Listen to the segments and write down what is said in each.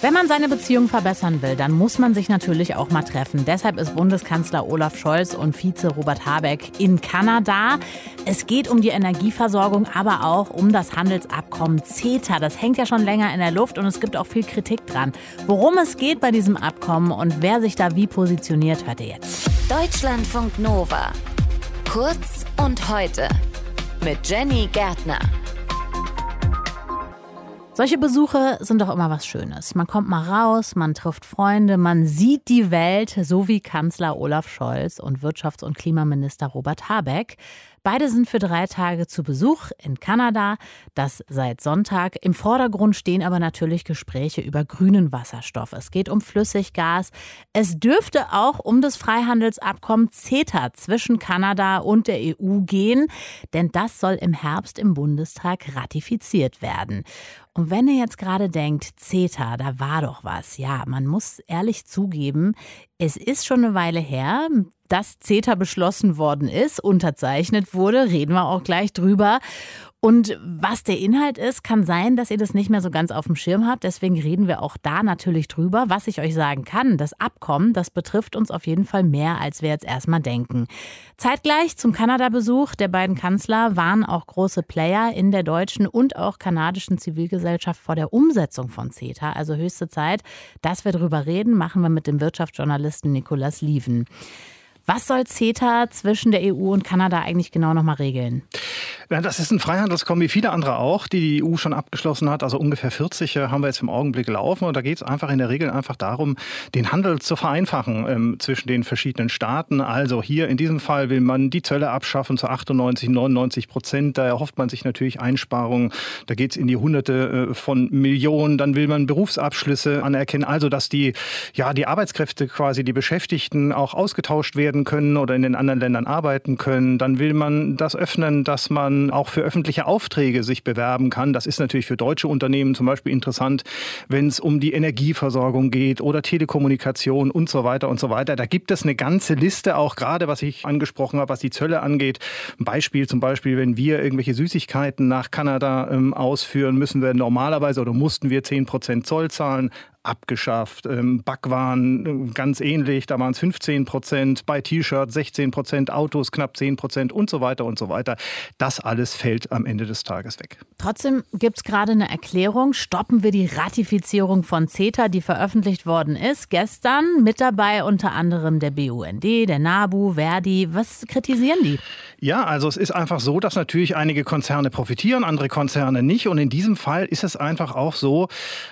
Wenn man seine Beziehung verbessern will, dann muss man sich natürlich auch mal treffen. Deshalb ist Bundeskanzler Olaf Scholz und Vize Robert Habeck in Kanada. Es geht um die Energieversorgung, aber auch um das Handelsabkommen CETA. Das hängt ja schon länger in der Luft und es gibt auch viel Kritik dran. Worum es geht bei diesem Abkommen und wer sich da wie positioniert, hört ihr jetzt. Deutschlandfunk Nova. Kurz und heute mit Jenny Gärtner. Solche Besuche sind doch immer was Schönes. Man kommt mal raus, man trifft Freunde, man sieht die Welt, so wie Kanzler Olaf Scholz und Wirtschafts- und Klimaminister Robert Habeck. Beide sind für drei Tage zu Besuch in Kanada, das seit Sonntag. Im Vordergrund stehen aber natürlich Gespräche über grünen Wasserstoff. Es geht um Flüssiggas. Es dürfte auch um das Freihandelsabkommen CETA zwischen Kanada und der EU gehen, denn das soll im Herbst im Bundestag ratifiziert werden. Und wenn ihr jetzt gerade denkt, CETA, da war doch was. Ja, man muss ehrlich zugeben, es ist schon eine Weile her dass CETA beschlossen worden ist, unterzeichnet wurde, reden wir auch gleich drüber. Und was der Inhalt ist, kann sein, dass ihr das nicht mehr so ganz auf dem Schirm habt. Deswegen reden wir auch da natürlich drüber. Was ich euch sagen kann, das Abkommen, das betrifft uns auf jeden Fall mehr, als wir jetzt erstmal denken. Zeitgleich zum Kanada-Besuch der beiden Kanzler waren auch große Player in der deutschen und auch kanadischen Zivilgesellschaft vor der Umsetzung von CETA. Also höchste Zeit, dass wir drüber reden, machen wir mit dem Wirtschaftsjournalisten Nicolas Lieven. Was soll CETA zwischen der EU und Kanada eigentlich genau nochmal regeln? Ja, das ist ein Freihandelskommen wie viele andere auch, die die EU schon abgeschlossen hat. Also ungefähr 40 äh, haben wir jetzt im Augenblick laufen. Und da geht es einfach in der Regel einfach darum, den Handel zu vereinfachen ähm, zwischen den verschiedenen Staaten. Also hier in diesem Fall will man die Zölle abschaffen zu 98, 99 Prozent. Da erhofft man sich natürlich Einsparungen. Da geht es in die Hunderte äh, von Millionen. Dann will man Berufsabschlüsse anerkennen. Also dass die, ja, die Arbeitskräfte quasi, die Beschäftigten auch ausgetauscht werden werden können oder in den anderen Ländern arbeiten können. Dann will man das öffnen, dass man auch für öffentliche Aufträge sich bewerben kann. Das ist natürlich für deutsche Unternehmen zum Beispiel interessant, wenn es um die Energieversorgung geht oder Telekommunikation und so weiter und so weiter. Da gibt es eine ganze Liste, auch gerade was ich angesprochen habe, was die Zölle angeht. Ein Beispiel zum Beispiel, wenn wir irgendwelche Süßigkeiten nach Kanada ähm, ausführen, müssen wir normalerweise oder mussten wir 10 Prozent Zoll zahlen abgeschafft. Ähm, Backwaren äh, ganz ähnlich, da waren es 15 Prozent, bei T-Shirts 16 Prozent, Autos knapp 10 Prozent und so weiter und so weiter. Das alles fällt am Ende des Tages weg. Trotzdem gibt es gerade eine Erklärung. Stoppen wir die Ratifizierung von CETA, die veröffentlicht worden ist. Gestern mit dabei unter anderem der BUND, der NABU, Verdi. Was kritisieren die? Ja, also es ist einfach so, dass natürlich einige Konzerne profitieren, andere Konzerne nicht. Und in diesem Fall ist es einfach auch so,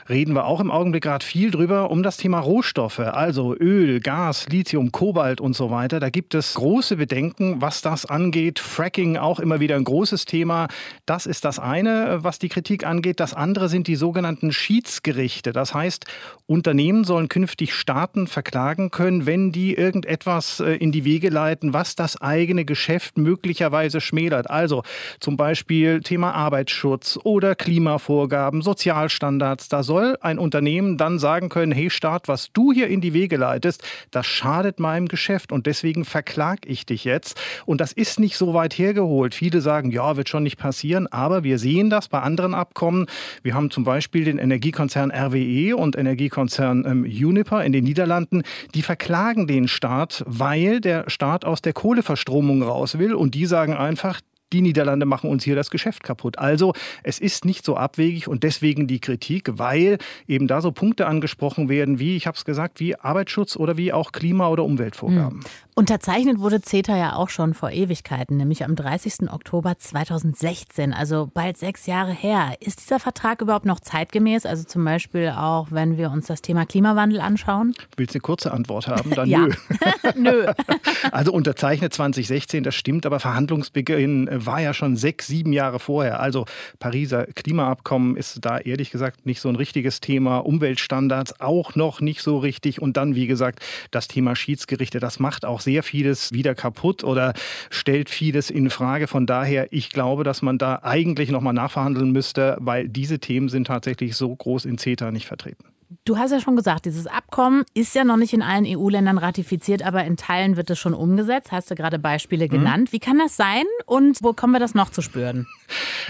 reden wir auch im Augenblick gerade viel drüber, um das Thema Rohstoffe, also Öl, Gas, Lithium, Kobalt und so weiter. Da gibt es große Bedenken, was das angeht. Fracking auch immer wieder ein großes Thema. Das ist das eine, was die Kritik angeht. Das andere sind die sogenannten Schiedsgerichte. Das heißt, Unternehmen sollen künftig Staaten verklagen können, wenn die irgendetwas äh, in die Wege leiten, was das eigene Geschäft möglicherweise schmälert. Also zum Beispiel Thema Arbeitsschutz oder Klimavorgaben, Sozialstandards. Da soll ein Unternehmen dann sagen können, hey Staat, was du hier in die Wege leitest, das schadet meinem Geschäft und deswegen verklag ich dich jetzt. Und das ist nicht so weit hergeholt. Viele sagen, ja, wird schon nicht passieren, aber wir sehen das bei anderen Abkommen. Wir haben zum Beispiel den Energiekonzern RWE und Energiekonzern ähm, Uniper in den Niederlanden, die verklagen den Staat, weil der Staat aus der Kohleverstromung raus will und die sagen einfach, die Niederlande machen uns hier das Geschäft kaputt. Also es ist nicht so abwegig und deswegen die Kritik, weil eben da so Punkte angesprochen werden, wie, ich habe es gesagt, wie Arbeitsschutz oder wie auch Klima- oder Umweltvorgaben. Mhm. Unterzeichnet wurde CETA ja auch schon vor Ewigkeiten, nämlich am 30. Oktober 2016, also bald sechs Jahre her. Ist dieser Vertrag überhaupt noch zeitgemäß? Also zum Beispiel auch, wenn wir uns das Thema Klimawandel anschauen? Willst du eine kurze Antwort haben? Dann nö. nö. also unterzeichnet 2016, das stimmt, aber Verhandlungsbeginn war ja schon sechs, sieben Jahre vorher. Also Pariser Klimaabkommen ist da ehrlich gesagt nicht so ein richtiges Thema. Umweltstandards auch noch nicht so richtig. Und dann, wie gesagt, das Thema Schiedsgerichte, das macht auch sehr vieles wieder kaputt oder stellt vieles in Frage. Von daher, ich glaube, dass man da eigentlich nochmal nachverhandeln müsste, weil diese Themen sind tatsächlich so groß in CETA nicht vertreten. Du hast ja schon gesagt, dieses Abkommen ist ja noch nicht in allen EU-Ländern ratifiziert, aber in Teilen wird es schon umgesetzt. Hast du gerade Beispiele mhm. genannt. Mhm. Wie kann das sein und wo kommen wir das noch zu spüren?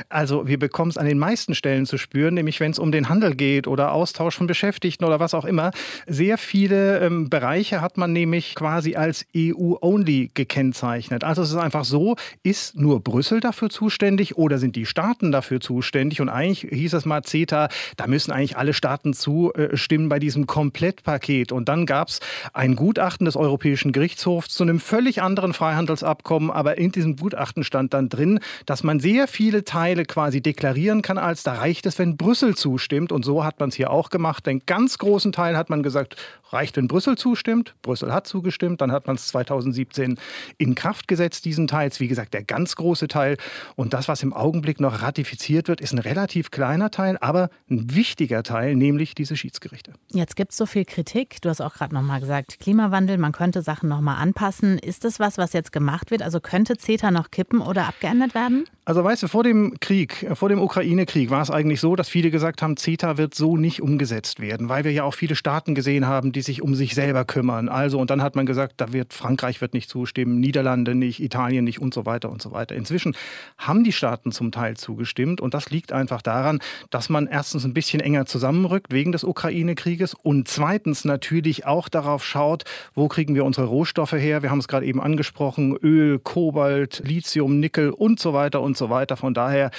Also wir bekommen es an den meisten Stellen zu spüren, nämlich wenn es um den Handel geht oder Austausch von Beschäftigten oder was auch immer. Sehr viele ähm, Bereiche hat man nämlich quasi als EU-only gekennzeichnet. Also es ist einfach so, ist nur Brüssel dafür zuständig oder sind die Staaten dafür zuständig? Und eigentlich hieß es mal CETA, da müssen eigentlich alle Staaten zustimmen bei diesem Komplettpaket. Und dann gab es ein Gutachten des Europäischen Gerichtshofs zu einem völlig anderen Freihandelsabkommen, aber in diesem Gutachten stand dann drin, dass man sehr viele Teile quasi deklarieren kann, als da reicht es, wenn Brüssel zustimmt. Und so hat man es hier auch gemacht. Den ganz großen Teil hat man gesagt, reicht, wenn Brüssel zustimmt. Brüssel hat zugestimmt. Dann hat man es 2017 in Kraft gesetzt, diesen Teil. Wie gesagt, der ganz große Teil. Und das, was im Augenblick noch ratifiziert wird, ist ein relativ kleiner Teil, aber ein wichtiger Teil, nämlich diese Schiedsgerichte. Jetzt gibt es so viel Kritik. Du hast auch gerade noch mal gesagt, Klimawandel, man könnte Sachen noch mal anpassen. Ist das was, was jetzt gemacht wird? Also könnte CETA noch kippen oder abgeändert werden? Also weißt du, vor dem Krieg, vor dem Ukraine-Krieg war es eigentlich so, dass viele gesagt haben, CETA wird so nicht umgesetzt werden, weil wir ja auch viele Staaten gesehen haben, die sich um sich selber kümmern. Also und dann hat man gesagt, da wird Frankreich wird nicht zustimmen, Niederlande nicht, Italien nicht und so weiter und so weiter. Inzwischen haben die Staaten zum Teil zugestimmt und das liegt einfach daran, dass man erstens ein bisschen enger zusammenrückt wegen des Ukraine-Krieges und zweitens natürlich auch darauf schaut, wo kriegen wir unsere Rohstoffe her. Wir haben es gerade eben angesprochen, Öl, Kobalt, Lithium, Nickel und so weiter und so weiter. Von daher,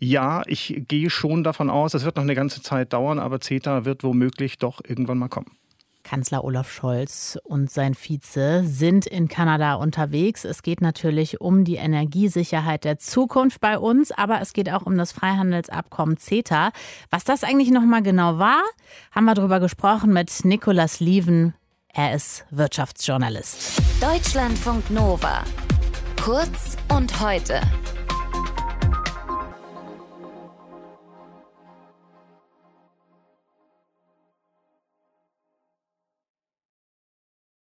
ja, ich gehe schon davon aus, es wird noch eine ganze Zeit dauern, aber CETA wird womöglich doch irgendwann mal kommen. Kanzler Olaf Scholz und sein Vize sind in Kanada unterwegs. Es geht natürlich um die Energiesicherheit der Zukunft bei uns, aber es geht auch um das Freihandelsabkommen CETA. Was das eigentlich nochmal genau war, haben wir darüber gesprochen mit Nicolas Lieven. Er ist Wirtschaftsjournalist. Deutschlandfunk Nova. Kurz und heute.